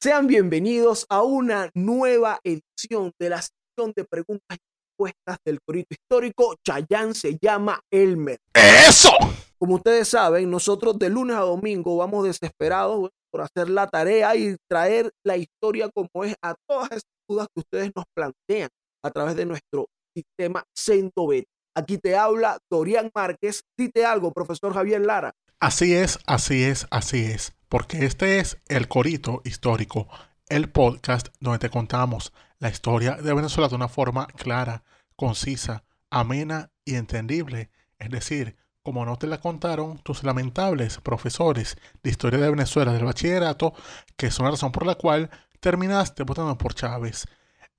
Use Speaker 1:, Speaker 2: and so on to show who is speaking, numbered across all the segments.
Speaker 1: sean bienvenidos a una nueva edición de la sección de preguntas y respuestas del corito histórico. Chayán se llama Elmer.
Speaker 2: ¡Eso!
Speaker 1: Como ustedes saben, nosotros de lunes a domingo vamos desesperados por hacer la tarea y traer la historia como es a todas esas dudas que ustedes nos plantean a través de nuestro sistema CentoBet. Aquí te habla Dorian Márquez. Dite algo, profesor Javier Lara.
Speaker 2: Así es, así es, así es. Porque este es el Corito Histórico, el podcast donde te contamos la historia de Venezuela de una forma clara, concisa, amena y entendible. Es decir, como no te la contaron tus lamentables profesores de historia de Venezuela del bachillerato, que son la razón por la cual terminaste votando por Chávez.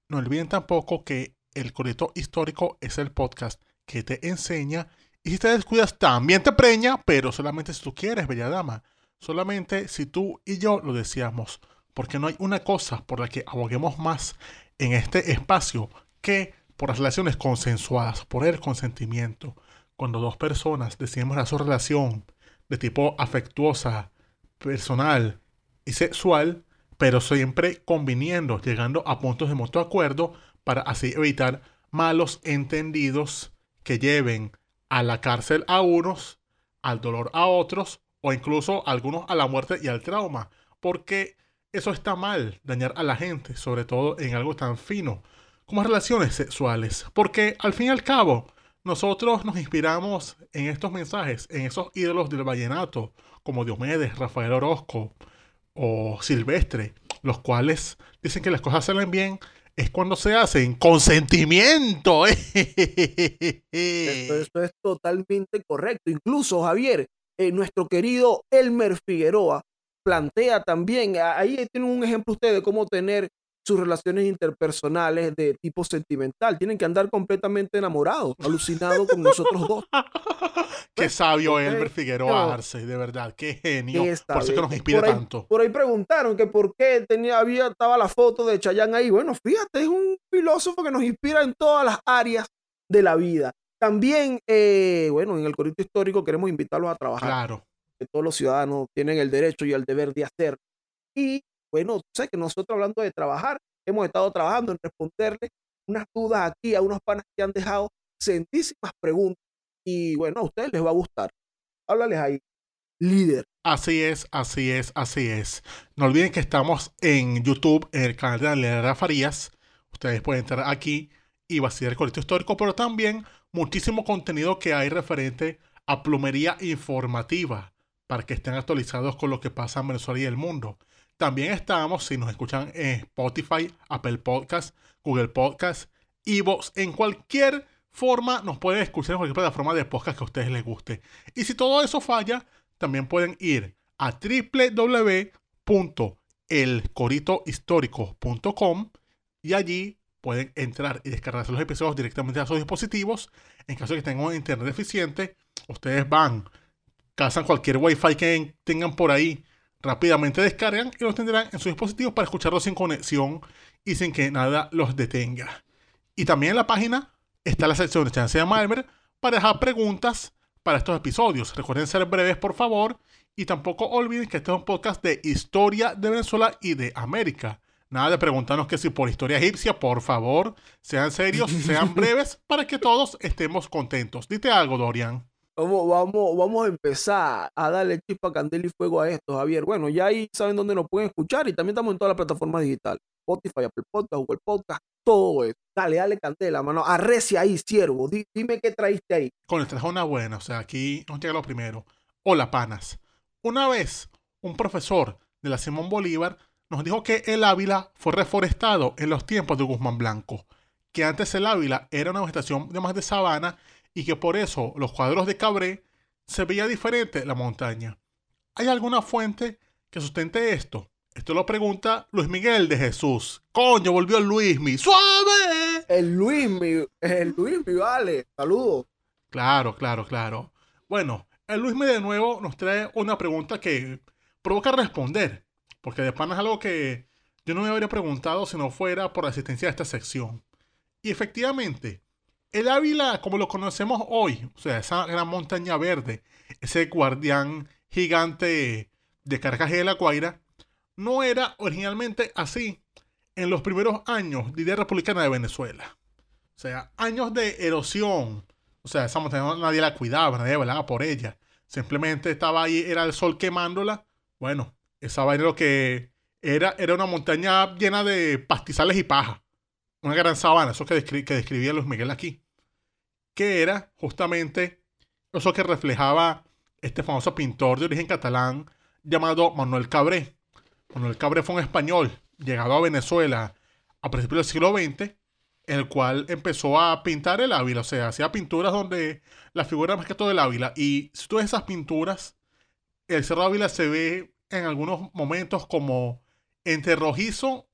Speaker 2: No olviden tampoco que el Corito Histórico es el podcast que te enseña y si te descuidas también te preña, pero solamente si tú quieres, bella dama. Solamente si tú y yo lo deseamos. Porque no hay una cosa por la que aboguemos más en este espacio que por las relaciones consensuadas, por el consentimiento. Cuando dos personas decidimos su relación de tipo afectuosa, personal y sexual, pero siempre conviniendo, llegando a puntos de mutuo acuerdo para así evitar malos entendidos que lleven a la cárcel a unos, al dolor a otros o incluso algunos a la muerte y al trauma, porque eso está mal, dañar a la gente, sobre todo en algo tan fino como relaciones sexuales, porque al fin y al cabo nosotros nos inspiramos en estos mensajes, en esos ídolos del vallenato, como Diomedes, Rafael Orozco o Silvestre, los cuales dicen que las cosas salen bien es cuando se hacen consentimiento.
Speaker 1: Esto, esto es totalmente correcto. Incluso, Javier, eh, nuestro querido Elmer Figueroa plantea también, ahí tienen un ejemplo ustedes de cómo tener sus relaciones interpersonales de tipo sentimental. Tienen que andar completamente enamorados, alucinados con nosotros dos.
Speaker 2: Qué sabio
Speaker 1: ok.
Speaker 2: Elmer Figueroa. Arce, de verdad, qué genio. Por eso es que nos inspira
Speaker 1: por ahí,
Speaker 2: tanto.
Speaker 1: Por ahí preguntaron que por qué tenía, había, estaba la foto de Chayanne ahí. Bueno, fíjate, es un filósofo que nos inspira en todas las áreas de la vida. También, eh, bueno, en el corito histórico queremos invitarlos a trabajar.
Speaker 2: Claro.
Speaker 1: que todos los ciudadanos tienen el derecho y el deber de hacer. Y bueno, sé que nosotros hablando de trabajar, hemos estado trabajando en responderle unas dudas aquí a unos panas que han dejado sentísimas preguntas. Y bueno, a ustedes les va a gustar. Háblales ahí. Líder.
Speaker 2: Así es, así es, así es. No olviden que estamos en YouTube, en el canal de Daniela Farías. Ustedes pueden entrar aquí y vaciar el corito histórico, pero también muchísimo contenido que hay referente a plumería informativa para que estén actualizados con lo que pasa en Venezuela y el mundo. También estamos, si nos escuchan en Spotify, Apple Podcast, Google Podcast, Evox, en cualquier forma nos pueden escuchar en cualquier plataforma de podcast que a ustedes les guste. Y si todo eso falla, también pueden ir a www.elcoritohistórico.com y allí pueden entrar y descargarse los episodios directamente a sus dispositivos. En caso de que tengan un internet eficiente, ustedes van, cazan cualquier wifi que tengan por ahí, rápidamente descargan y los tendrán en sus dispositivos para escucharlos sin conexión y sin que nada los detenga. Y también en la página está la sección de Chance de Malmer para dejar preguntas para estos episodios. Recuerden ser breves, por favor. Y tampoco olviden que este es un podcast de historia de Venezuela y de América. Nada de preguntarnos que si por historia egipcia, por favor, sean serios, sean breves, para que todos estemos contentos. Dite algo, Dorian.
Speaker 1: Vamos, vamos, vamos a empezar a darle chispa, candela y fuego a esto, Javier. Bueno, ya ahí saben dónde nos pueden escuchar y también estamos en todas las plataformas digitales. Spotify, Apple Podcast, Google Podcast, todo eso. Dale, dale candela, mano. Arrecia ahí, siervo. Di- dime qué traíste ahí.
Speaker 2: Con el traje una buena, o sea, aquí nos llega lo primero. Hola, panas. Una vez, un profesor de la Simón Bolívar nos dijo que el Ávila fue reforestado en los tiempos de Guzmán Blanco, que antes el Ávila era una vegetación de más de sabana y que por eso los cuadros de Cabré se veía diferente la montaña. ¿Hay alguna fuente que sustente esto? Esto lo pregunta Luis Miguel de Jesús. Coño, volvió Luismi. ¡Suave!
Speaker 1: El Luismi, el Luismi, vale. Saludos.
Speaker 2: Claro, claro, claro. Bueno, el Luismi de nuevo nos trae una pregunta que provoca responder. Porque de pan es algo que yo no me habría preguntado si no fuera por la asistencia de esta sección. Y efectivamente, el Ávila, como lo conocemos hoy, o sea, esa gran montaña verde, ese guardián gigante de Caracas y de la Guaira, no era originalmente así en los primeros años de idea republicana de Venezuela. O sea, años de erosión. O sea, esa montaña nadie la cuidaba, nadie velaba por ella. Simplemente estaba ahí, era el sol quemándola. Bueno, esa vaina lo que era, era una montaña llena de pastizales y paja. Una gran sabana, eso que, que describía Luis Miguel aquí. Que era justamente eso que reflejaba este famoso pintor de origen catalán llamado Manuel Cabré. Manuel Cabré fue un español llegado a Venezuela a principios del siglo XX, el cual empezó a pintar el Ávila, o sea, hacía pinturas donde la figura más que todo el Ávila. Y si tú ves esas pinturas, el Cerro Ávila se ve en algunos momentos como entre rojizo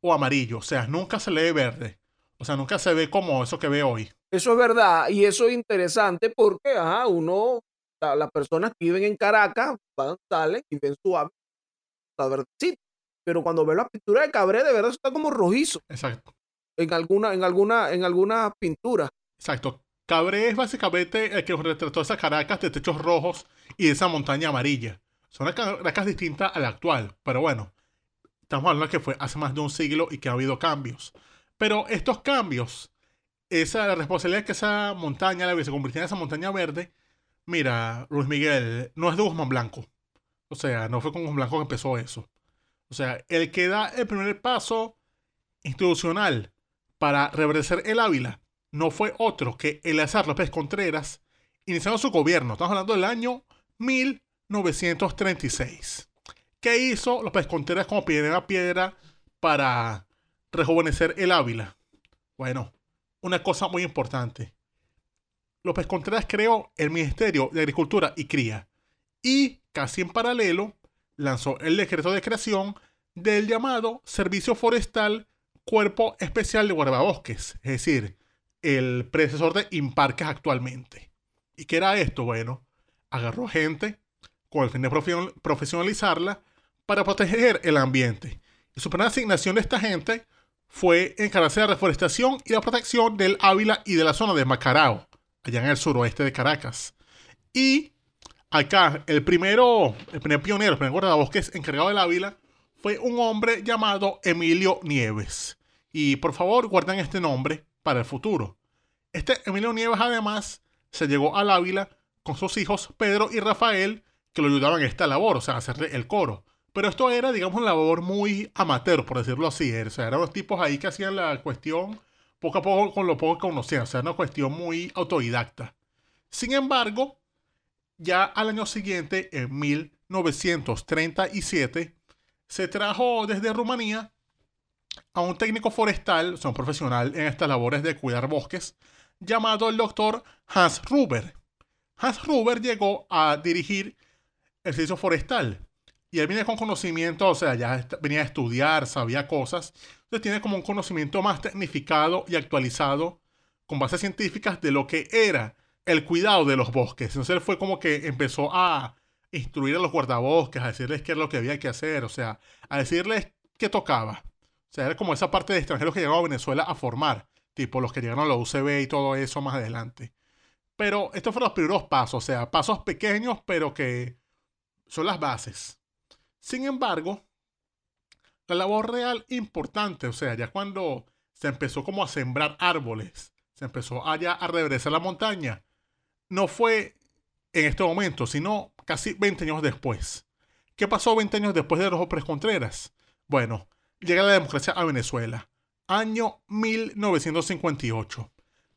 Speaker 2: o amarillo, o sea, nunca se le ve verde, o sea, nunca se ve como eso que ve hoy.
Speaker 1: Eso es verdad, y eso es interesante porque, ajá, uno, las personas que viven en Caracas van, salen y ven su está verdecito. Pero cuando ven la pintura de Cabré, de verdad está como rojizo.
Speaker 2: Exacto.
Speaker 1: En alguna, en alguna, en alguna pintura.
Speaker 2: Exacto. Cabré es básicamente el que retrató esas Caracas de techos rojos y esa montaña amarilla. Son Caracas distintas a la actual, pero bueno, estamos hablando de que fue hace más de un siglo y que ha habido cambios. Pero estos cambios, esa responsabilidad que esa montaña, la se convirtió en esa montaña verde, mira, Luis Miguel, no es de Guzmán Blanco. O sea, no fue con Guzmán Blanco que empezó eso. O sea, el que da el primer paso institucional para reverdecer el Ávila no fue otro que Eleazar López Contreras, iniciando su gobierno. Estamos hablando del año 1936. ¿Qué hizo López Contreras como piedra piedra para rejuvenecer el Ávila? Bueno, una cosa muy importante. López Contreras creó el Ministerio de Agricultura y Cría y, casi en paralelo, lanzó el decreto de creación del llamado Servicio Forestal Cuerpo Especial de Guardabosques, es decir, el predecesor de Imparques actualmente. ¿Y qué era esto? Bueno, agarró gente con el fin de profesionalizarla para proteger el ambiente. Y su primera asignación de esta gente fue encargarse de la reforestación y la protección del Ávila y de la zona de Macarao, allá en el suroeste de Caracas. Y acá, el primero, el primer pionero, el primer guardabosques encargado del Ávila fue un hombre llamado Emilio Nieves. Y por favor, guarden este nombre para el futuro. Este Emilio Nieves además se llegó al Ávila con sus hijos Pedro y Rafael, que lo ayudaban en esta labor, o sea, hacerle el coro. Pero esto era, digamos, una labor muy amateur, por decirlo así. O sea, eran los tipos ahí que hacían la cuestión poco a poco con lo poco que conocían. O sea, era una cuestión muy autodidacta. Sin embargo, ya al año siguiente, en 1937, se trajo desde Rumanía a un técnico forestal, o sea, un profesional en estas labores de cuidar bosques, llamado el doctor Hans Ruber. Hans Ruber llegó a dirigir el forestal. Y él viene con conocimiento, o sea, ya venía a estudiar, sabía cosas. Entonces tiene como un conocimiento más tecnificado y actualizado con bases científicas de lo que era el cuidado de los bosques. Entonces él fue como que empezó a instruir a los guardabosques, a decirles qué es lo que había que hacer, o sea, a decirles qué tocaba. O sea, era como esa parte de extranjeros que llegaron a Venezuela a formar, tipo los que llegaron a la UCB y todo eso más adelante. Pero estos fueron los primeros pasos, o sea, pasos pequeños, pero que son las bases. Sin embargo, la labor real importante, o sea, ya cuando se empezó como a sembrar árboles, se empezó allá a regresar la montaña, no fue en este momento, sino casi 20 años después. ¿Qué pasó 20 años después de los Hombres Contreras? Bueno, llega la democracia a Venezuela, año 1958.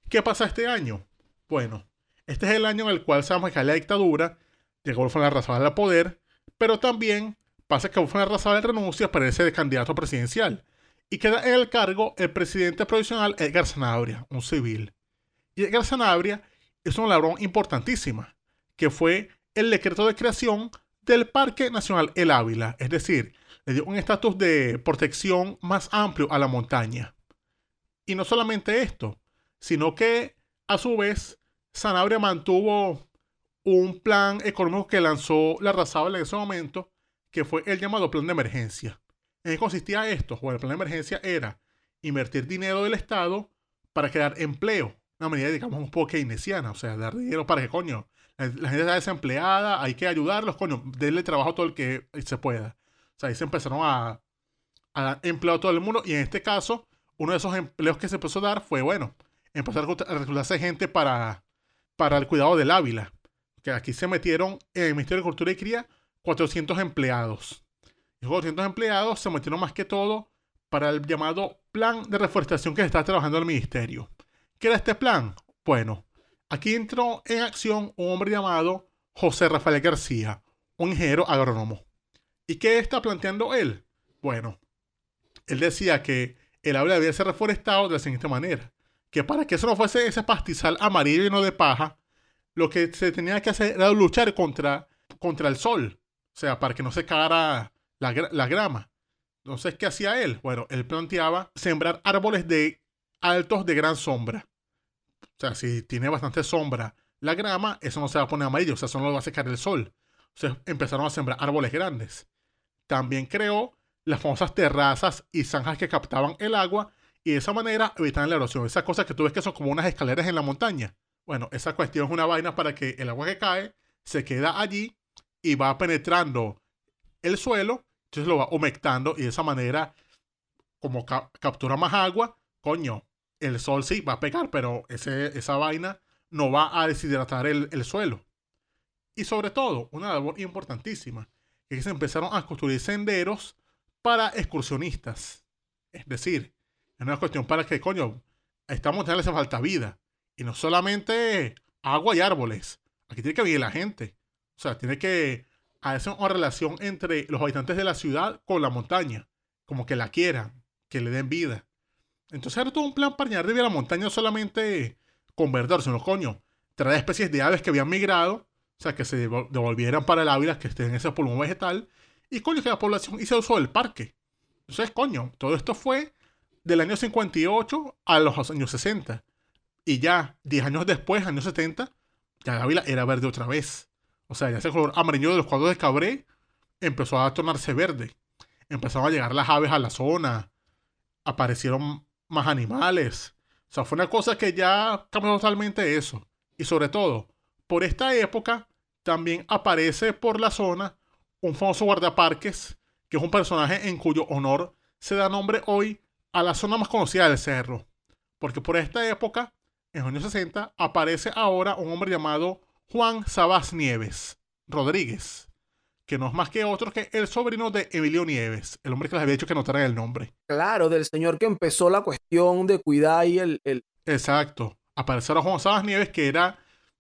Speaker 2: ¿Qué pasa este año? Bueno, este es el año en el cual se va a la dictadura, llegó la Razabal al poder, pero también pasa que la Razabal renuncia para ese candidato presidencial y queda en el cargo el presidente provisional Edgar Sanabria, un civil. Y Edgar Sanabria es una labor importantísima, que fue el decreto de creación del Parque Nacional El Ávila, es decir, le dio un estatus de protección más amplio a la montaña. Y no solamente esto, sino que a su vez Sanabria mantuvo un plan económico que lanzó la Razabal en ese momento, que fue el llamado plan de emergencia. ¿En qué consistía esto? Bueno, el plan de emergencia era invertir dinero del Estado para crear empleo. Una medida, digamos, un poco keynesiana, o sea, dar dinero para que, coño, la, gente está desempleada, hay que ayudarlos, coño, denle trabajo a todo el que se pueda. O sea, ahí se empezaron a, a dar empleo a todo el mundo y en este caso, uno de esos empleos que se empezó a dar fue, bueno, empezar a reclutarse gente para, para el cuidado del Ávila. Que aquí se metieron en el Ministerio de Cultura y Cría 400 empleados. Esos 400 empleados se metieron más que todo para el llamado plan de reforestación que está trabajando el ministerio. ¿Qué era este plan? Bueno, aquí entró en acción un hombre llamado José Rafael García, un ingeniero agrónomo. ¿Y qué está planteando él? Bueno, él decía que el área debía ser reforestado de la siguiente manera. Que para que eso no fuese ese pastizal amarillo y no de paja, lo que se tenía que hacer era luchar contra, contra el sol. O sea, para que no se cagara la, la grama. Entonces, ¿qué hacía él? Bueno, él planteaba sembrar árboles de altos de gran sombra. O sea, si tiene bastante sombra la grama, eso no se va a poner amarillo, o sea, eso no lo va a secar el sol. Entonces empezaron a sembrar árboles grandes. También creó las famosas terrazas y zanjas que captaban el agua y de esa manera evitaban la erosión. Esas cosas que tú ves que son como unas escaleras en la montaña. Bueno, esa cuestión es una vaina para que el agua que cae se queda allí y va penetrando el suelo, entonces lo va humectando y de esa manera, como captura más agua, coño, el sol sí va a pegar, pero ese, esa vaina no va a deshidratar el, el suelo. Y sobre todo, una labor importantísima, que se empezaron a construir senderos para excursionistas. Es decir, es una cuestión para que, coño, a esta montaña le hace falta vida. Y no solamente agua y árboles. Aquí tiene que vivir la gente. O sea, tiene que hacer una relación entre los habitantes de la ciudad con la montaña. Como que la quieran, que le den vida. Entonces era todo un plan para añadir a la montaña solamente con verdor, sino, coño, traer especies de aves que habían migrado, o sea, que se devolvieran para el Ávila, que estén en ese pulmón vegetal, y coño, que la población hizo uso del parque. Entonces, coño, todo esto fue del año 58 a los años 60. Y ya 10 años después, años 70, ya Ávila era verde otra vez. O sea, ya ese color amarillo de los cuadros de Cabré empezó a tornarse verde. Empezaron a llegar las aves a la zona. Aparecieron más animales. O sea, fue una cosa que ya cambió totalmente eso. Y sobre todo, por esta época, también aparece por la zona un famoso guardaparques, que es un personaje en cuyo honor se da nombre hoy a la zona más conocida del cerro. Porque por esta época, en los años 60, aparece ahora un hombre llamado Juan Sabas Nieves Rodríguez, que no es más que otro que el sobrino de Emilio Nieves, el hombre que les había dicho que notaran el nombre.
Speaker 1: Claro, del señor que empezó la cuestión de cuidar y el... el...
Speaker 2: Exacto. Apareció a Juan Sabas Nieves, que era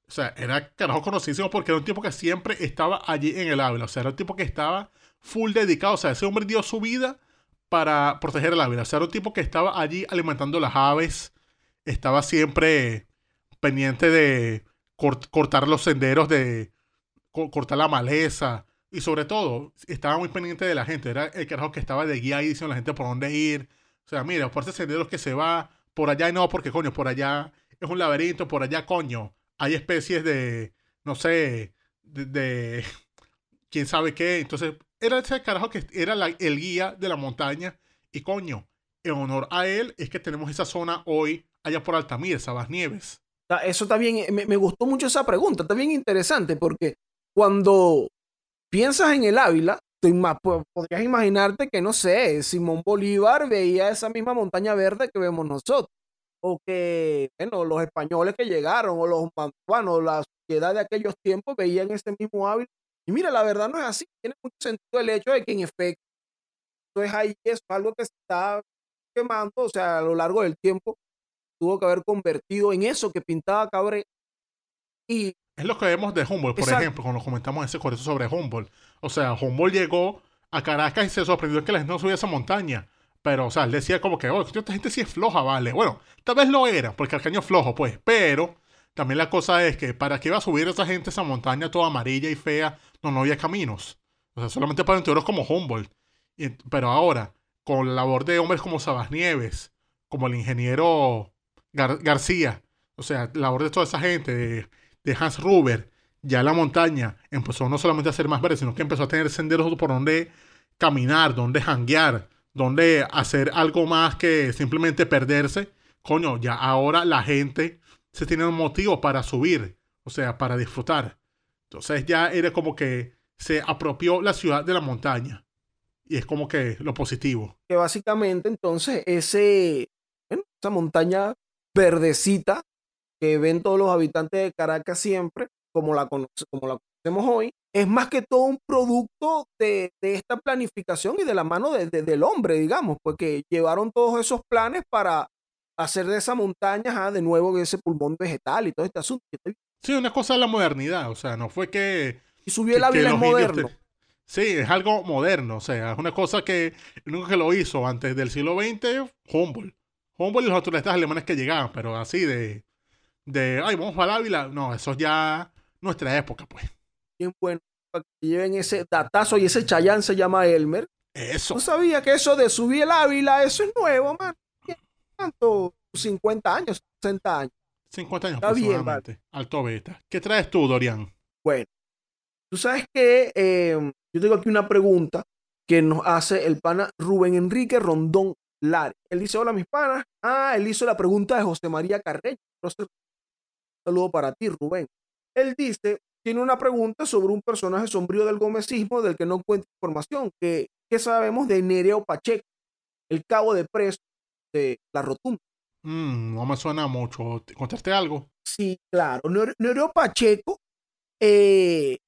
Speaker 2: o sea, era carajo conocidísimo porque era un tipo que siempre estaba allí en el Ávila. O sea, era un tipo que estaba full dedicado. O sea, ese hombre dio su vida para proteger el Ávila. O sea, era un tipo que estaba allí alimentando las aves. Estaba siempre pendiente de cortar los senderos, de cortar la maleza. Y sobre todo, estaba muy pendiente de la gente. Era el carajo que estaba de guía ahí diciendo a la gente por dónde ir. O sea, mira, por ese sendero que se va, por allá y no, porque coño, por allá es un laberinto, por allá coño hay especies de, no sé, de, quién sabe qué. Entonces, era ese carajo que era el guía de la montaña. Y coño, en honor a él es que tenemos esa zona hoy allá por Altamira, Sabas Nieves.
Speaker 1: Eso también, me, me gustó mucho esa pregunta, está bien interesante porque cuando piensas en el Ávila, podrías imaginarte que, no sé, Simón Bolívar veía esa misma montaña verde que vemos nosotros o que, bueno, los españoles que llegaron o los mantuanos, la sociedad de aquellos tiempos veían ese mismo hábito. Y mira, la verdad no es así. Tiene mucho sentido el hecho de que en efecto, eso es ahí, es algo que se está quemando, o sea, a lo largo del tiempo tuvo que haber convertido en eso que pintaba Cabré. Y
Speaker 2: es lo que vemos de Humboldt, por ejemplo, cuando comentamos ese correo sobre Humboldt. O sea, Humboldt llegó a Caracas y se sorprendió que la gente no subía esa montaña. Pero, o sea, él decía como que, oh, esta gente sí es floja, vale. Bueno, tal vez lo era, porque Arcaño es flojo, pues. Pero también la cosa es que para qué iba a subir esa gente esa montaña toda amarilla y fea, no, no había caminos. O sea, solamente para interiores como Humboldt. pero ahora, con la labor de hombres como Sabas Nieves, como el ingeniero García, o sea, la labor de toda esa gente, de, Hans Ruber, ya la montaña empezó no solamente a ser más verde, sino que empezó a tener senderos por donde caminar, donde janguear, donde hacer algo más que simplemente perderse. Coño, ya ahora la gente se tiene un motivo para subir, o sea, para disfrutar. Entonces ya era como que se apropió la ciudad de la montaña. Y es como que lo positivo.
Speaker 1: Que básicamente entonces ese, esa montaña verdecita que ven todos los habitantes de Caracas siempre, como la, como la conocemos hoy, es más que todo un producto de, esta planificación y de la mano del hombre, digamos, porque llevaron todos esos planes para hacer de esa montaña de nuevo ese pulmón vegetal y todo este asunto.
Speaker 2: Sí, una cosa de la modernidad, o sea, no fue que...
Speaker 1: Y subió el Ávila moderno.
Speaker 2: Sí, es algo moderno, o sea, es una cosa que que lo hizo antes del siglo XX, Humboldt. Humboldt y los turistas alemanes que llegaban, pero así de, de, ay, vamos para Ávila, no, eso es ya nuestra época, pues.
Speaker 1: Bien bueno, para que lleven ese datazo y ese chayán se llama Elmer.
Speaker 2: Eso.
Speaker 1: No sabía que eso de subir el Ávila, eso es nuevo, man. ¿Cuánto? 50 años, 60 años.
Speaker 2: 50 años Está bien, Alto beta. ¿Qué traes tú, Dorian?
Speaker 1: Bueno, tú sabes que em, yo tengo aquí una pregunta que nos hace el pana Rubén Enrique Rondón Lari. Él dice, hola mis panas. Ah, él hizo la pregunta de José María Carreño. Un saludo para ti, Rubén. Él dice, tiene una pregunta sobre un personaje sombrío del gomecismo del que no encuentra información. ¿Qué, sabemos de Nereo Pacheco, el cabo de preso de la rotunda?
Speaker 2: Mm, no me suena mucho. ¿Contaste algo?
Speaker 1: Sí, claro. Nereo Pacheco eh,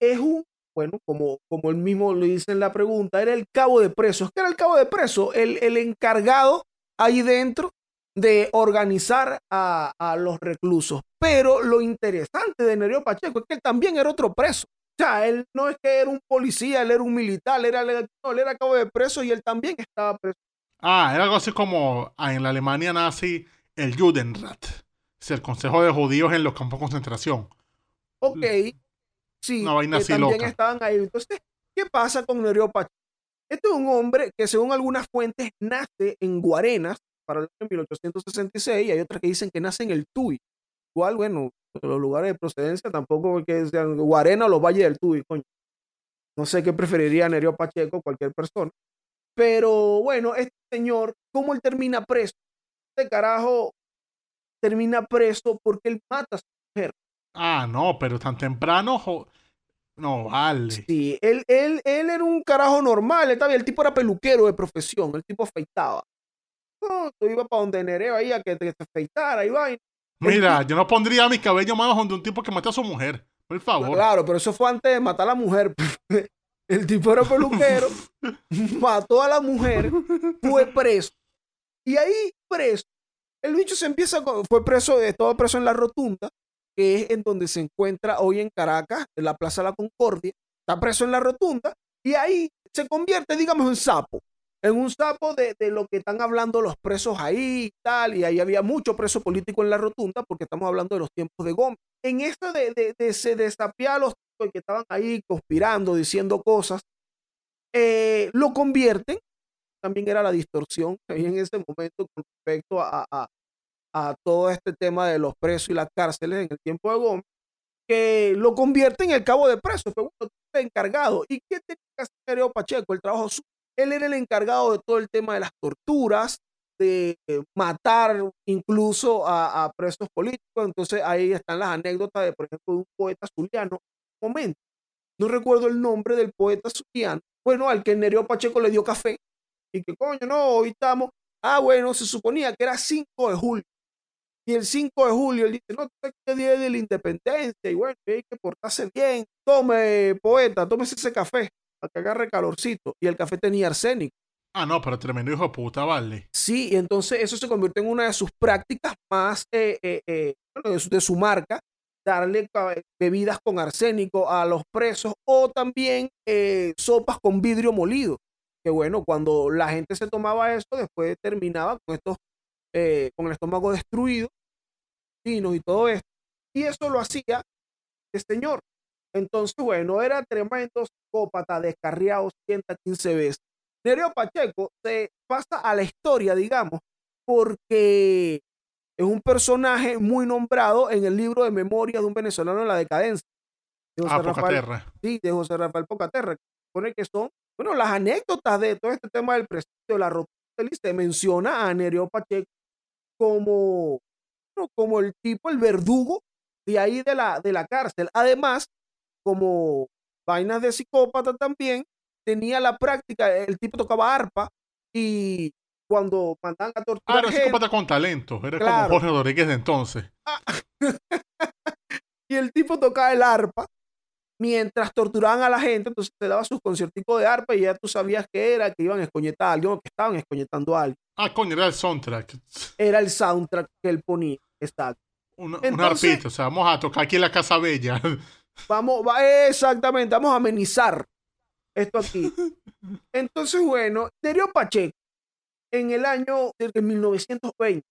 Speaker 1: es un, bueno, como, como él mismo le dice en la pregunta, era el cabo de presos. ¿Qué era el cabo de preso? El, el encargado ahí dentro de organizar a, los reclusos. Pero lo interesante de Nereo Pacheco es que él también era otro preso. O sea, él no es que era un policía, él era un militar, él era, no, él era cabo de preso y él también estaba preso.
Speaker 2: Ah, era algo así como ah, en la Alemania nazi el Judenrat, es el Consejo de Judíos en los campos de concentración.
Speaker 1: Ok, sí, Una vaina que también estaban ahí. Entonces, ¿qué pasa con Nereo Pacheco? Este es un hombre que según algunas fuentes nace en Guarenas, para el año 1866 y hay otras que dicen que nace en el Tuy. Igual, bueno, los lugares de procedencia tampoco que sean Guarena o los valles del Tuy, coño. No sé qué preferiría Nereo Pacheco, cualquier persona. Pero bueno, este señor, ¿cómo él termina preso? Este carajo termina preso porque él mata a su mujer.
Speaker 2: Ah, no, pero tan temprano. No, vale.
Speaker 1: Sí, él, él, él era un carajo normal. El tipo era peluquero de profesión. El tipo afeitaba tú ibas para donde Nereo ahí a que te, afeitara y vaina.
Speaker 2: Mira, yo no pondría mi cabello más donde un tipo que mató a su mujer. Por favor.
Speaker 1: Claro, pero eso fue antes de matar a la mujer. El tipo era peluquero, mató a la mujer, fue preso. Y ahí preso, el bicho se empieza, fue preso, todo preso en la rotunda, que es en donde se encuentra hoy en Caracas, en la Plaza de la Concordia. Está preso en la rotunda y ahí se convierte, digamos, en sapo en un sapo de, lo que están hablando los presos ahí y tal, y ahí había mucho preso político en la rotunda porque estamos hablando de los tiempos de Gómez. En esto de, de, se desapiar a los que estaban ahí conspirando, diciendo cosas, eh, lo convierten, también era la distorsión ahí en ese momento con respecto a, todo este tema de los presos y las cárceles en el tiempo de Gómez, que lo convierte en el cabo de presos, pero bueno, encargado. ¿Y qué tenía que hacer Pacheco? El trabajo él era el encargado de todo el tema de las torturas, de matar incluso a, presos políticos. Entonces ahí están las anécdotas de, por ejemplo, de un poeta zuliano. Un momento, no recuerdo el nombre del poeta zuliano. Bueno, al que Nereo Pacheco le dio café. Y que coño, no, hoy estamos. Ah, bueno, se suponía que era 5 de julio. Y el 5 de julio él dice, no, este día de la independencia. Y bueno, hay que portarse bien. Tome, poeta, tómese ese café que agarre calorcito. Y el café tenía arsénico.
Speaker 2: Ah, no, pero tremendo hijo de puta, vale.
Speaker 1: Sí, y entonces eso se convirtió en una de sus prácticas más eh, eh, eh, de, su, marca, darle bebidas con arsénico a los presos o también sopas con vidrio molido. Que bueno, cuando la gente se tomaba eso, después terminaba con estos, con el estómago destruido, vinos y todo esto. Y eso lo hacía el señor. Entonces, bueno, era tremendo psicópata, descarriado 115 veces. Nereo Pacheco se pasa a la historia, digamos, porque es un personaje muy nombrado en el libro de memoria de un venezolano en la decadencia.
Speaker 2: De José ah, Rafael,
Speaker 1: Sí, de José Rafael Pocaterra. Pone que son, bueno, las anécdotas de todo este tema del prestigio, la rotura se menciona a Nereo Pacheco como, como el tipo, el verdugo de ahí de la, de la cárcel. Además, como vainas de psicópata también, tenía la práctica, el tipo tocaba arpa y cuando mandaban a torturar.
Speaker 2: Ah, era psicópata con talento, era como Jorge Rodríguez de entonces. Ah.
Speaker 1: y el tipo tocaba el arpa mientras torturaban a la gente, entonces te daba sus concierticos de arpa y ya tú sabías que era, que iban a escoñetar a alguien que estaban escoñetando a alguien.
Speaker 2: Ah, coño, era el soundtrack.
Speaker 1: Era el soundtrack que él ponía, exacto.
Speaker 2: Un, arpito, o sea, vamos a tocar aquí en la Casa Bella.
Speaker 1: Vamos, va, exactamente, vamos a amenizar esto aquí. Entonces, bueno, Darío Pacheco, en el año de 1920,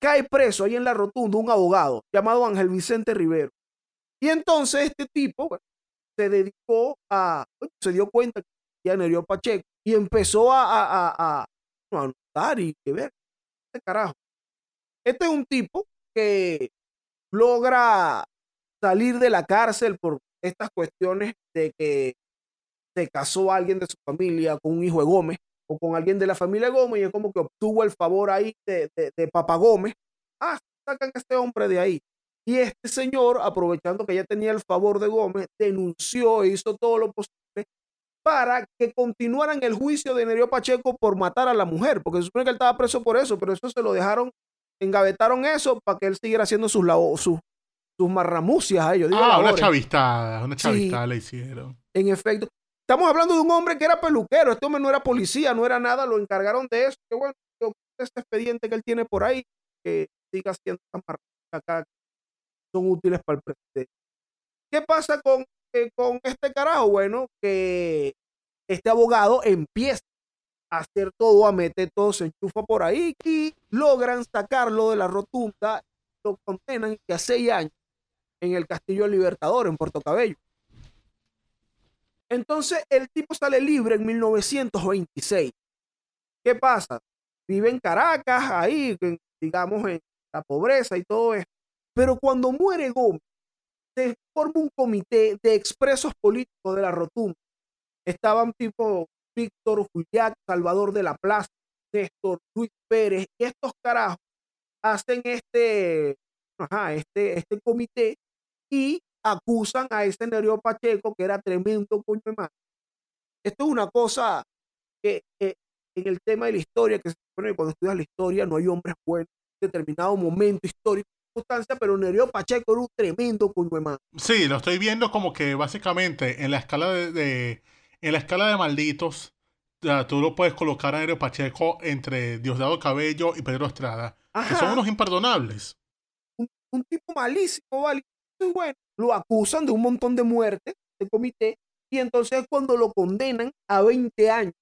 Speaker 1: cae preso ahí en la rotunda un abogado llamado Ángel Vicente Rivero. Y entonces este tipo se dedicó a, se dio cuenta que ya Nerio Pacheco y empezó a, a, a, a anotar y que ver, este carajo. Este es un tipo que logra salir de la cárcel por estas cuestiones de que se casó alguien de su familia con un hijo de Gómez o con alguien de la familia Gómez y es como que obtuvo el favor ahí de, de, de Papa Gómez. Ah, sacan a este hombre de ahí. Y este señor, aprovechando que ya tenía el favor de Gómez, denunció e hizo todo lo posible para que continuaran el juicio de Nerio Pacheco por matar a la mujer, porque se supone que él estaba preso por eso, pero eso se lo dejaron, engavetaron eso para que él siguiera haciendo sus, sus, sus marramucias a ellos.
Speaker 2: ah, una chavistada, una chavistada le hicieron.
Speaker 1: En efecto. Estamos hablando de un hombre que era peluquero, este hombre no era policía, no era nada, lo encargaron de eso. Qué bueno, este expediente que él tiene por ahí, que siga haciendo acá son útiles para el presidente. ¿Qué pasa con, eh, con este carajo? Bueno, que este abogado empieza a hacer todo, a meter todo, se enchufa por ahí y logran sacarlo de la rotunda, lo condenan a seis años en el Castillo Libertador, en Puerto Cabello. Entonces el tipo sale libre en 1926. ¿Qué pasa? Vive en Caracas, ahí, digamos, en la pobreza y todo esto. Pero cuando muere Gómez, se forma un comité de expresos políticos de la rotunda. Estaban tipo Víctor Julián, Salvador de la Plaza, Néstor, Luis Pérez, y estos carajos hacen este, ajá, este, este comité y acusan a ese Nereo Pacheco, que era tremendo coño de madre. Esto es una cosa que eh, en el tema de la historia, que se que cuando estudias la historia no hay hombres buenos, en determinado momento histórico pero Nereo Pacheco era un tremendo cuñuemán.
Speaker 2: Sí, lo estoy viendo como que básicamente en la escala de, en la escala de malditos, tú lo puedes colocar a Nereo Pacheco entre Diosdado Cabello y Pedro Estrada, que son unos imperdonables.
Speaker 1: Un, tipo malísimo, ¿vale? bueno, lo acusan de un montón de muertes de comité y entonces cuando lo condenan a 20 años,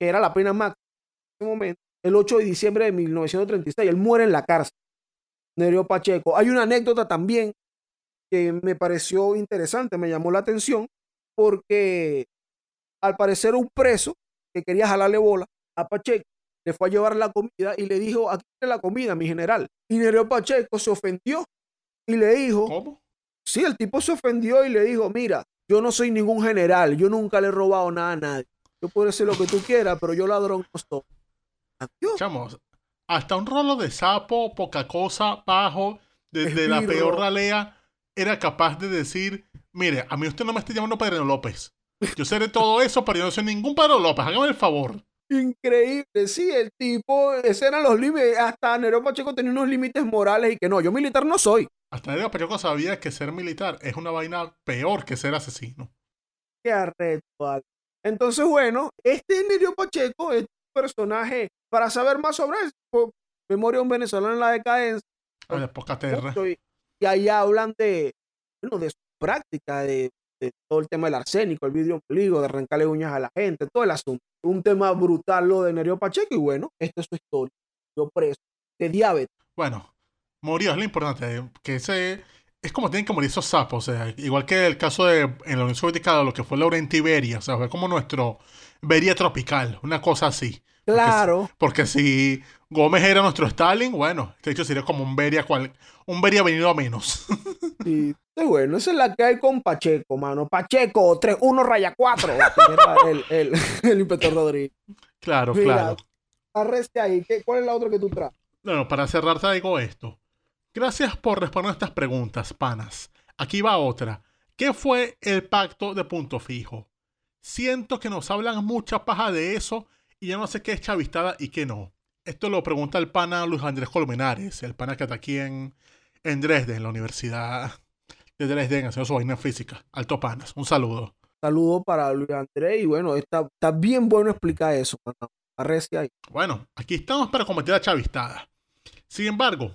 Speaker 1: que era la pena máxima en ese momento, el 8 de diciembre de 1936, él muere en la cárcel. Nereo Pacheco. Hay una anécdota también que me pareció interesante, me llamó la atención, porque al parecer un preso que quería jalarle bola a Pacheco le fue a llevar la comida y le dijo, aquí está la comida, mi general. Y Nereo Pacheco se ofendió y le dijo,
Speaker 2: ¿cómo?
Speaker 1: Sí, el tipo se ofendió y le dijo, mira, yo no soy ningún general, yo nunca le he robado nada a nadie. Yo puedo decir lo que tú quieras, pero yo ladrón no estoy.
Speaker 2: Chamos, hasta un rolo de sapo, poca cosa, bajo, desde la peor ralea, era capaz de decir, mire, a mí usted no me está llamando Pedro López. Yo seré todo eso, pero yo no soy ningún Pedro López, hágame el favor.
Speaker 1: Increíble, sí, el tipo, ese eran los límites, hasta Nereo Pacheco tenía unos límites morales y que no, yo militar no soy.
Speaker 2: Hasta Nereo Pacheco sabía que ser militar es una vaina peor que ser asesino.
Speaker 1: Qué arrecho, Entonces, bueno, este Nereo Pacheco un personaje para saber más sobre eso, Memoria de un venezolano en la decadencia.
Speaker 2: Ah,
Speaker 1: y, y ahí hablan de, bueno, de su práctica, de, todo el tema del arsénico, el vidrio ombligo, de arrancarle uñas a la gente, todo el asunto. Un tema brutal lo de Nerio Pacheco y bueno, esta es su historia. Yo preso, de diabetes.
Speaker 2: Bueno, murió es lo importante, que ese, es como tienen que morir esos sapos, o sea, igual que el caso de en la Unión Soviética, lo que fue Laurent Iberia, o sea, fue como nuestro Beria tropical, una cosa así.
Speaker 1: Claro.
Speaker 2: Porque, si Gómez era nuestro Stalin, bueno, de hecho sería como un Beria, cual, un Beria venido a menos.
Speaker 1: sí, bueno, esa es la que hay con Pacheco, mano. Pacheco, 3-1 raya 4. el, el, el, inspector Rodríguez.
Speaker 2: Claro, claro.
Speaker 1: Arreste ahí. ¿Cuál es la otra que tú traes?
Speaker 2: Bueno, para cerrar te digo esto. Gracias por responder estas preguntas, panas. Aquí va otra. ¿Qué fue el pacto de punto fijo? Siento que nos hablan mucha paja de eso y ya no sé qué es chavistada y qué no. Esto lo pregunta el pana Luis Andrés Colmenares, el pana que está aquí en, en Dresden, en la Universidad de Dresden, haciendo su vaina física. Alto panas, un saludo.
Speaker 1: Saludo para Luis Andrés y bueno, está, está bien bueno explicar eso, Arrecia ahí.
Speaker 2: Bueno, aquí estamos para combatir la chavistada. Sin embargo,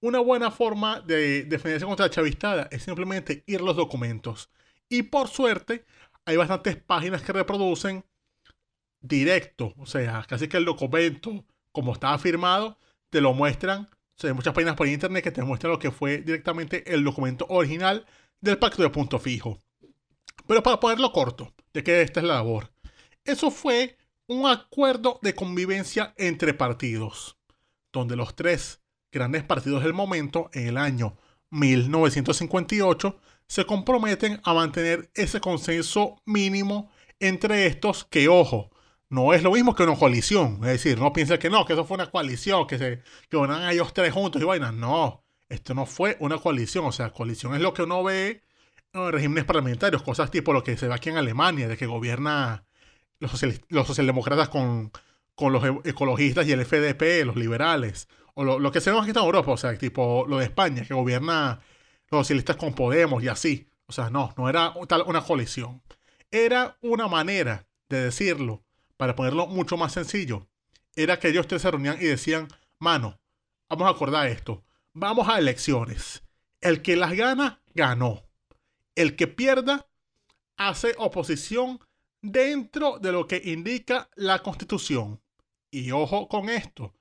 Speaker 2: una buena forma de defenderse contra la chavistada es simplemente ir a los documentos. Y por suerte, hay bastantes páginas que reproducen directo, o sea, casi que el documento, como estaba firmado, te lo muestran. Hay muchas páginas por internet que te muestran lo que fue directamente el documento original del pacto de punto fijo. Pero para ponerlo corto, de que esta es la labor. Eso fue un acuerdo de convivencia entre partidos, donde los tres grandes partidos del momento, en el año 1958, se comprometen a mantener ese consenso mínimo entre estos que, ojo, no es lo mismo que una coalición. Es decir, no piensa que no, que eso fue una coalición, que se que a ellos tres juntos y vainas. No, esto no fue una coalición. O sea, coalición es lo que uno ve en regímenes parlamentarios, cosas tipo lo que se ve aquí en Alemania, de que gobierna los, socialdemócratas con, con los e-, ecologistas y el FDP, los liberales o lo, que se ve aquí en Europa, o sea, tipo lo de España, que gobierna los socialistas con Podemos y así. O sea, no, no era tal una coalición. Era una manera de decirlo, para ponerlo mucho más sencillo, era que ellos se reunían y decían, mano, vamos a acordar esto, vamos a elecciones. El que las gana, ganó. El que pierda, hace oposición dentro de lo que indica la constitución. Y ojo con esto,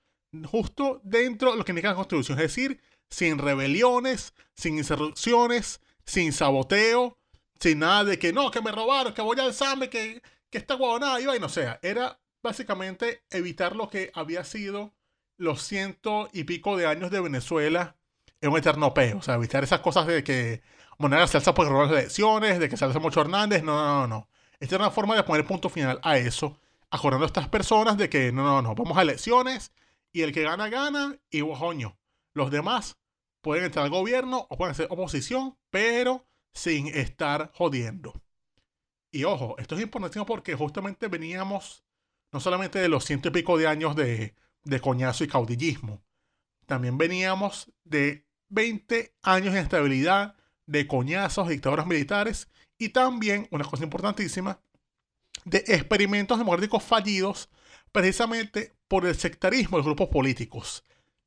Speaker 2: justo dentro de lo que indica la Constitución, es decir, sin rebeliones, sin insurrecciones, sin saboteo, sin nada de que no, que me robaron, que voy al examen, que, que está guabonada, y no sea. Era básicamente evitar lo que había sido los ciento y pico de años de Venezuela en un eterno peo. O sea, evitar esas cosas de que moneda salsa por robar las elecciones, de que salsa mucho Hernández. No, no, no, no. Esta era una forma de poner punto final a eso, acordando a estas personas de que no, no, no, vamos a elecciones y el que gana, gana. Y coño, los demás pueden entrar al gobierno o pueden ser oposición, pero sin estar jodiendo. Y ojo, esto es importante porque justamente veníamos no solamente de los ciento y pico de años de, de coñazo y caudillismo, también veníamos de 20 años de estabilidad, de coñazos, dictaduras militares y también, una cosa importantísima, de experimentos democráticos fallidos precisamente por el sectarismo de grupos políticos.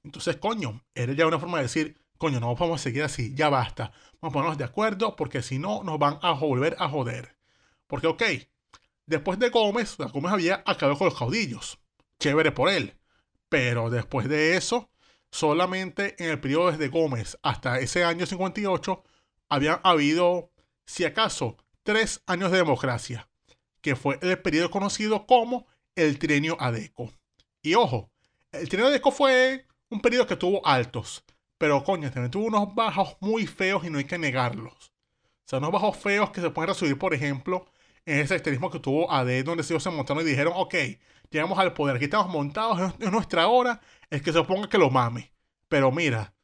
Speaker 2: Entonces, coño, era ya una forma de decir, coño, no vamos a seguir así, ya basta. Vamos a ponernos de acuerdo porque si no nos van a volver a joder. Porque, ok, después de Gómez, Gómez había acabado con los caudillos. Chévere por él. Pero después de eso, solamente en el periodo desde Gómez hasta ese año 58, habían habido, si acaso, tres años de democracia, que fue el periodo conocido como el trienio ADECO. Y ojo, el trienio ADECO fue un periodo que tuvo altos, pero coño, también tuvo unos bajos muy feos y no hay que negarlos. O sea, unos bajos feos que se pueden resumir, por ejemplo, en ese extremismo que tuvo AD, donde ellos se montaron y dijeron, ok, llegamos al poder, aquí estamos montados, es nuestra hora, es que se oponga que lo mame. Pero mira,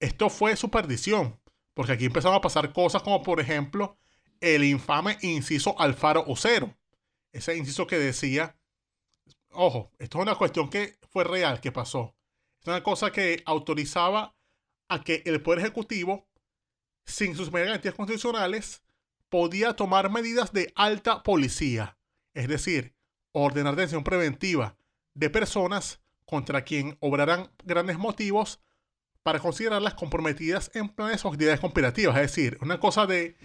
Speaker 2: esto fue su perdición, porque aquí empezaron a pasar cosas como, por ejemplo, el infame inciso Alfaro Ocero. Ese inciso que decía ojo, esto es una cuestión que fue real, que pasó. Una cosa que autorizaba a que el Poder Ejecutivo, sin sus garantías constitucionales, podía tomar medidas de alta policía, es decir, ordenar detención preventiva de personas contra quien obrarán grandes motivos para considerarlas comprometidas en planes o actividades conspirativas. Es decir, una cosa de,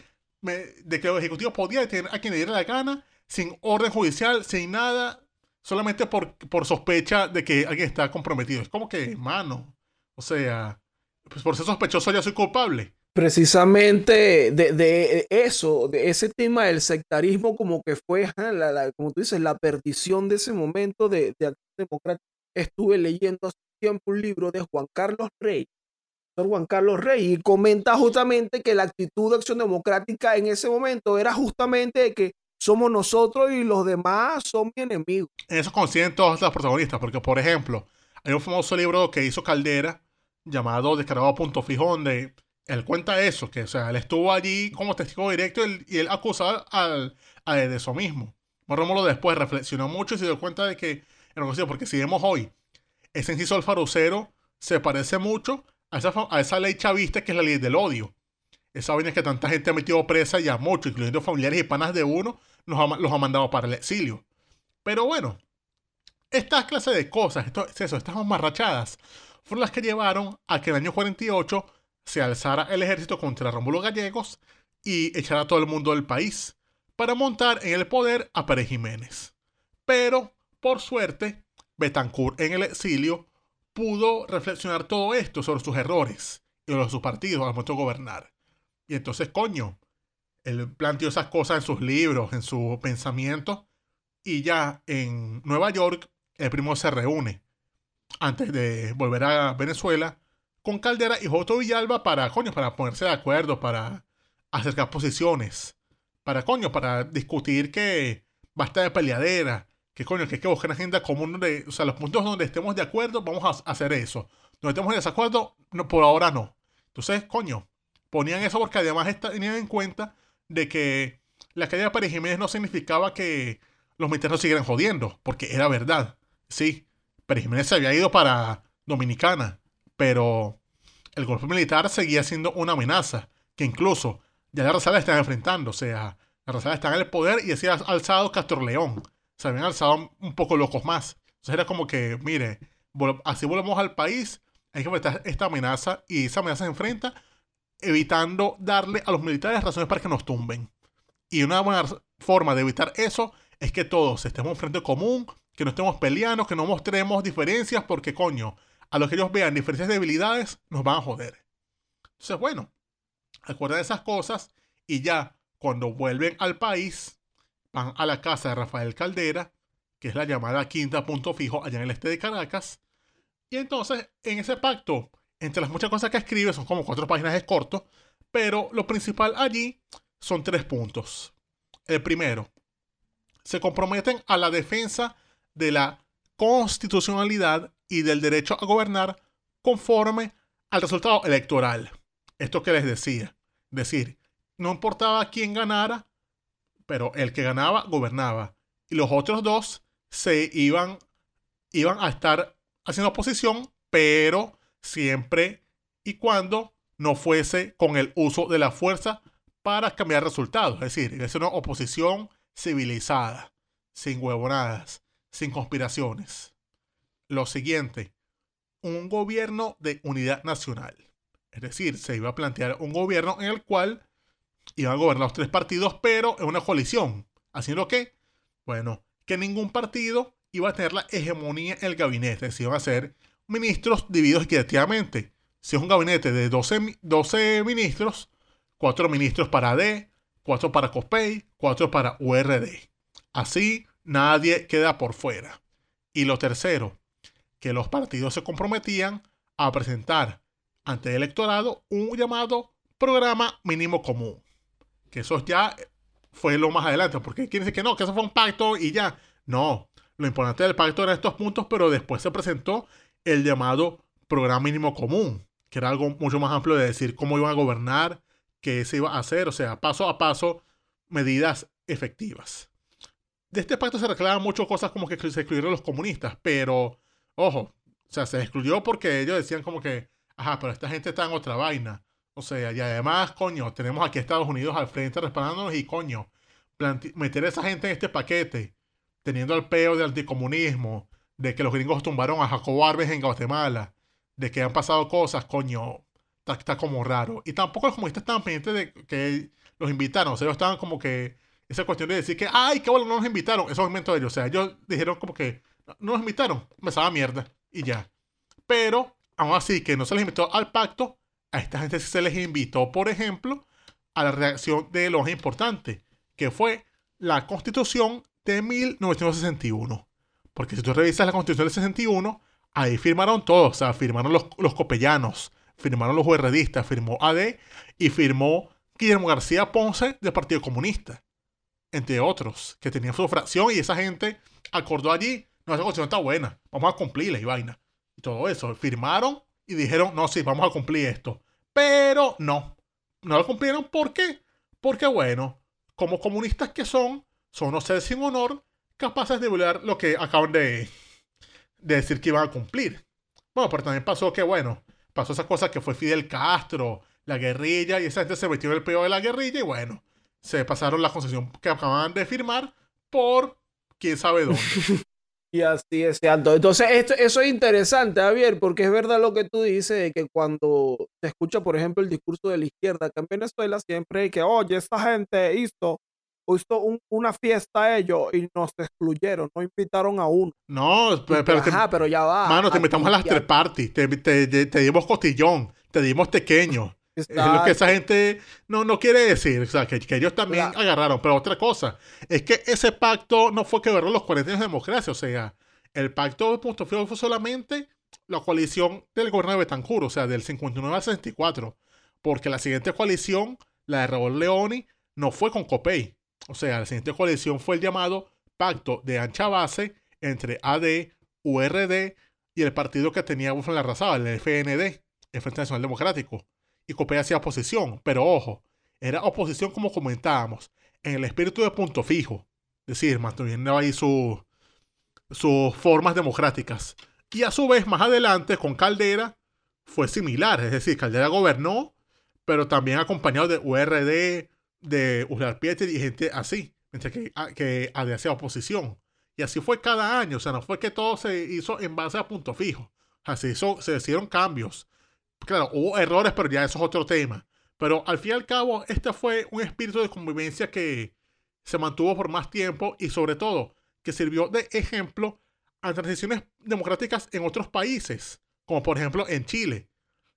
Speaker 2: de que el Ejecutivo podía detener a quien le diera la gana sin orden judicial, sin nada, solamente por, por sospecha de que alguien está comprometido. Es como que, mano, o sea, pues por ser sospechoso ya soy culpable.
Speaker 1: precisamente de, eso, de ese tema del sectarismo, como que fue, la, como tú dices, la perdición de ese momento de, de acción democrática. Estuve leyendo hace tiempo un libro de Juan Carlos Rey, Juan Carlos Rey, y comenta justamente que la actitud de acción democrática en ese momento era justamente de que somos nosotros y los demás son mi enemigo.
Speaker 2: Eso consciente todos los protagonistas, porque por ejemplo, hay un famoso libro que hizo Caldera llamado Descargado Punto Fijo, donde él cuenta eso, que o sea, él estuvo allí como testigo directo y él acusaba al, a de eso mismo. Rómulo después reflexionó mucho y se dio cuenta de que, porque si vemos hoy, ese inciso al farucero se parece mucho a esa, a esa ley chavista que es la ley del odio. Esa vaina que tanta gente ha metido presa ya mucho, incluyendo familiares y panas de uno, los ha mandado para el exilio. Pero bueno, estas clases de cosas, esto, eso, estas marrachadas, fueron las que llevaron a que en el año 48 se alzara el ejército contra Rómulo Gallegos y echara a todo el mundo del país para montar en el poder a Pérez Jiménez. Pero, por suerte, Betancourt en el exilio pudo reflexionar todo esto sobre sus errores y de sus partidos al momento de gobernar. Y entonces, coño, él planteó esas cosas en sus libros, en su pensamiento, y ya en Nueva York el primo se reúne antes de volver a Venezuela con Caldera y Joto Villalba para, coño, para ponerse de acuerdo, para acercar posiciones, para, coño, para discutir que basta de peleadera, que, coño, que hay que buscar una agenda común, de, o sea, los puntos donde estemos de acuerdo, vamos a hacer eso. Donde estemos en desacuerdo, no, por ahora no. Entonces, coño, ponían eso porque además tenían en cuenta de que la caída de Pérez Jiménez no significaba que los militares siguieran jodiendo, porque era verdad. Sí, Pérez Jiménez se había ido para Dominicana, pero el golpe militar seguía siendo una amenaza, que incluso ya la Rosales están enfrentando, o sea, la Rosales está en el poder y así ha alzado Castro León, se habían alzado un poco locos más. Entonces era como que, mire, así volvemos al país, hay que enfrentar esta amenaza y esa amenaza se enfrenta evitando darle a los militares razones para que nos tumben. Y una buena forma de evitar eso es que todos estemos en frente común, que no estemos peleando, que no mostremos diferencias, porque coño, a los que ellos vean diferencias de debilidades, nos van a joder. Entonces, bueno, acuerdan esas cosas y ya cuando vuelven al país, van a la casa de Rafael Caldera, que es la llamada quinta punto fijo allá en el este de Caracas. Y entonces, en ese pacto, entre las muchas cosas que escribe, son como cuatro páginas de corto, pero lo principal allí son tres puntos. El primero, se comprometen a la defensa de la constitucionalidad y del derecho a gobernar conforme al resultado electoral. Esto que les decía. Es decir, no importaba quién ganara, pero el que ganaba gobernaba. Y los otros dos se iban, iban a estar haciendo oposición, pero siempre y cuando no fuese con el uso de la fuerza para cambiar resultados. Es decir, es una oposición civilizada, sin huevonadas, sin conspiraciones. Lo siguiente, un gobierno de unidad nacional. Es decir, se iba a plantear un gobierno en el cual iban a gobernar los tres partidos, pero en una coalición. Haciendo que, bueno, que ningún partido iba a tener la hegemonía en el gabinete. Se iban a ser ministros divididos equitativamente. Si es un gabinete de 12, 12 ministros, 4 ministros para D, 4 para COSPEI, 4 para URD. Así nadie queda por fuera. Y lo tercero, que los partidos se comprometían a presentar ante el electorado un llamado programa mínimo común. Que eso ya fue lo más adelante, porque quiere decir que no, que eso fue un pacto y ya. No, lo importante del pacto eran estos puntos, pero después se presentó el llamado programa mínimo común, que era algo mucho más amplio de decir cómo iban a gobernar, qué se iba a hacer, o sea, paso a paso, medidas efectivas de este pacto se reclaman muchas cosas como que se excluyeron los comunistas, pero, ojo, o sea, se excluyó porque ellos decían como que, ajá, pero esta gente está en otra vaina. O sea, y además, coño, tenemos aquí a Estados Unidos al frente respaldándonos y, coño, meter a esa gente en este paquete, teniendo el peo de anticomunismo, de que los gringos tumbaron a Jacobo Arbenz en Guatemala, de que han pasado cosas, coño, está, como raro. Y tampoco los comunistas estaban pendientes de que los invitaron, o sea, ellos estaban como que esa cuestión de decir que, ay, qué bueno, no nos invitaron, eso es invento de ellos. O sea, ellos dijeron como que no nos invitaron, me estaba mierda y ya. Pero, aún así, que no se les invitó al pacto, a esta gente se les invitó, por ejemplo, a la reacción de lo más importante, que fue la constitución de 1961. Porque si tú revisas la constitución del 61, ahí firmaron todos, o sea, firmaron los, los copellanos, firmaron los URDistas, firmó AD y firmó Guillermo García Ponce del Partido Comunista, entre otros, que tenían su fracción y esa gente acordó allí, no, esa constitución está buena, vamos a cumplirla y vaina. Y todo eso, firmaron y dijeron, no, sí, vamos a cumplir esto. Pero no, no lo cumplieron, ¿por qué? Porque bueno, como comunistas que son, son unos seres sin honor, capaces de violar lo que acaban de, de decir que iban a cumplir. Bueno, pero también pasó que, bueno, pasó esa cosa que fue Fidel Castro, la guerrilla, y esa gente se metió en el peor de la guerrilla, y bueno, se pasaron la concesión que acababan de firmar por quién sabe dónde.
Speaker 1: Y así es, cierto. Entonces, esto, eso es interesante, Javier, porque es verdad lo que tú dices, de que cuando se escucha, por ejemplo, el discurso de la izquierda acá en Venezuela, siempre hay que, oye, esta gente hizo, hizo una fiesta ellos y nos excluyeron, no invitaron a uno.
Speaker 2: No, pero,
Speaker 1: pero, ajá, pero ya va.
Speaker 2: Mano, te invitamos a las tres parties, te, te, dimos costillón, te dimos pequeño. Es lo que esa gente no, no quiere decir. O sea, que, que ellos también agarraron. Pero otra cosa, es que ese pacto no fue que verlo los 40 años de democracia. O sea, el pacto de punto fijo fue solamente la coalición del gobierno de Betancur, o sea, del 59 al 64. Porque la siguiente coalición, la de Raúl Leoni, no fue con COPEI. O sea, la siguiente coalición fue el llamado Pacto de Ancha Base entre AD, URD y el partido que tenía en la Arrasada, el FND, el Frente Nacional Democrático y Copé hacía oposición, pero ojo, era oposición como comentábamos, en el espíritu de punto fijo, es decir, manteniendo ahí sus formas democráticas. Y a su vez, más adelante, con Caldera, fue similar, es decir, Caldera gobernó, pero también acompañado de URD, de Ural Pieter y gente así, mientras que, que hacía oposición. Y así fue cada año, o sea, no fue que todo se hizo en base a punto fijo. Así hizo, se hicieron cambios. Claro, hubo errores, pero ya eso es otro tema. Pero al fin y al cabo, este fue un espíritu de convivencia que se mantuvo por más tiempo y sobre todo que sirvió de ejemplo a transiciones democráticas en otros países, como por ejemplo en Chile,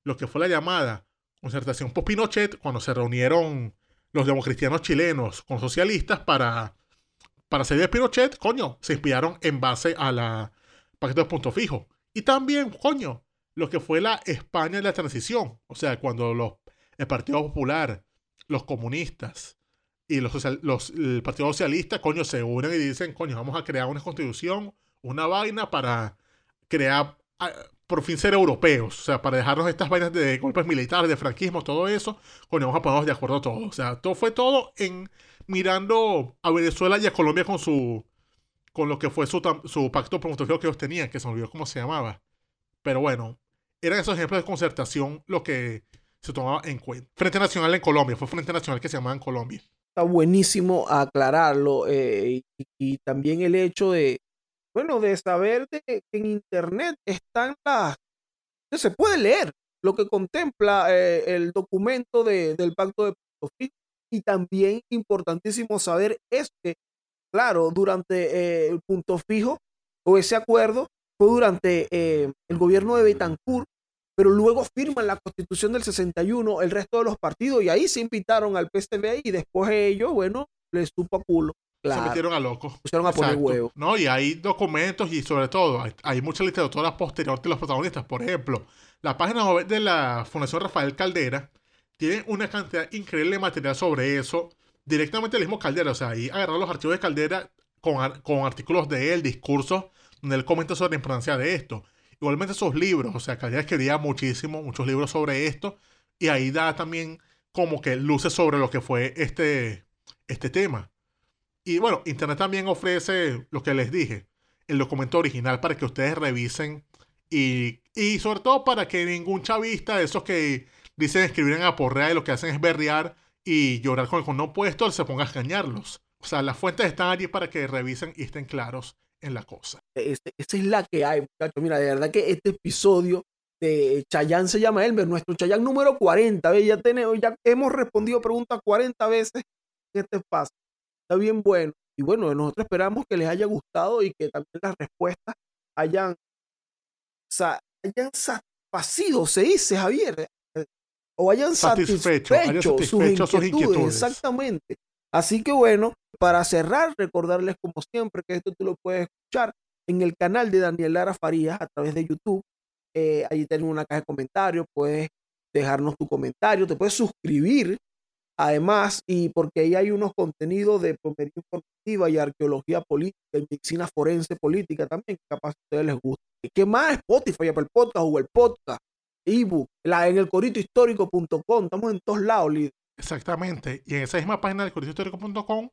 Speaker 2: lo que fue la llamada concertación por Pinochet, cuando se reunieron los democristianos chilenos con socialistas para, para salir de Pinochet, coño, se inspiraron en base a la paquete de punto fijo. Y también, coño, lo que fue la España de la transición. O sea, cuando los, el Partido Popular, los comunistas y los, los, el Partido Socialista, coño, se unen y dicen, coño, vamos a crear una constitución, una vaina para crear, por fin ser europeos. O sea, para dejarnos estas vainas de golpes militares, de franquismo, todo eso, vamos a ponernos de acuerdo todos. O sea, todo fue todo en mirando a Venezuela y a Colombia con su con lo que fue su, su pacto promotorio que ellos tenían, que se olvidó cómo se llamaba. Pero bueno, eran esos ejemplos de concertación lo que se tomaba en cuenta. Frente Nacional en Colombia, fue Frente Nacional que se llamaba en Colombia.
Speaker 1: Está buenísimo aclararlo eh, y, también el hecho de, bueno, de saber de que en Internet están las... Se puede leer lo que contempla eh, el documento de, del Pacto de Punto Fijo y también importantísimo saber es que, claro, durante eh, el punto fijo o ese acuerdo fue durante el gobierno de Betancourt pero luego firman la constitución del 61 el resto de los partidos y ahí se invitaron al PSB y después ellos, bueno, les supo a culo.
Speaker 2: Se metieron a loco.
Speaker 1: Pusieron a poner huevo.
Speaker 2: No, y hay documentos y sobre todo hay, mucha literatura posterior de los protagonistas. Por ejemplo, la página web de la Fundación Rafael Caldera tiene una cantidad increíble de material sobre eso directamente del mismo Caldera. O sea, ahí agarraron los archivos de Caldera con, con artículos de él, discursos, donde él comenta sobre la importancia de esto. Igualmente sus libros, o sea, que escribía muchísimo, muchos libros sobre esto, y ahí da también como que luces sobre lo que fue este, este tema. Y bueno, Internet también ofrece lo que les dije, el documento original para que ustedes revisen y, y sobre todo para que ningún chavista esos que dicen escribir en aporrea y lo que hacen es berrear y llorar con el con no puesto, se ponga a engañarlos. O sea, las fuentes están allí para que revisen y estén claros en la cosa.
Speaker 1: Este, esa es la que hay, muchachos. Mira, de verdad que este episodio de Chayán se llama Elmer, nuestro Chayán número 40. Ya, tenemos, ya hemos respondido preguntas 40 veces en este espacio. Está bien bueno. Y bueno, nosotros esperamos que les haya gustado y que también las respuestas hayan, hayan satisfacido, se dice, Javier. o hayan satisfecho, sus, inquietudes, Exactamente. Así que bueno, para cerrar, recordarles como siempre que esto tú lo puedes escuchar en el canal de Daniel Lara Farías a través de YouTube. Eh, allí tenemos una caja de comentarios, puedes dejarnos tu comentario, te puedes suscribir además, y porque ahí hay unos contenidos de promedio informativa y arqueología política y medicina forense política también, que capaz a ustedes les gusta. ¿Qué más? Spotify, Apple Podcast, Google Podcast, ebook, la, en el coritohistórico.com, estamos en todos lados, líder.
Speaker 2: Exactamente, y en esa misma página del coritohistórico.com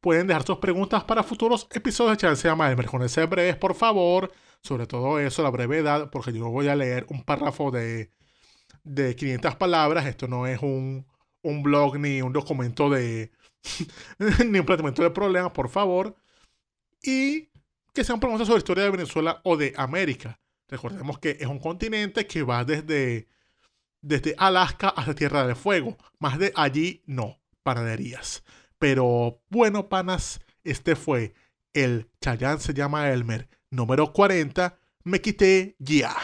Speaker 2: pueden dejar sus preguntas para futuros episodios de Chance Llama Con ese breves, por favor, sobre todo eso, la brevedad, porque yo voy a leer un párrafo de, de 500 palabras, esto no es un, un blog ni un documento de, ni un planteamiento de problemas, por favor, y que sean preguntas sobre la historia de Venezuela o de América. Recordemos que es un continente que va desde, desde Alaska hasta Tierra del Fuego. Más de allí no, panaderías. Pero bueno, panas, este fue el Chayán se llama Elmer número 40. Me quité ya.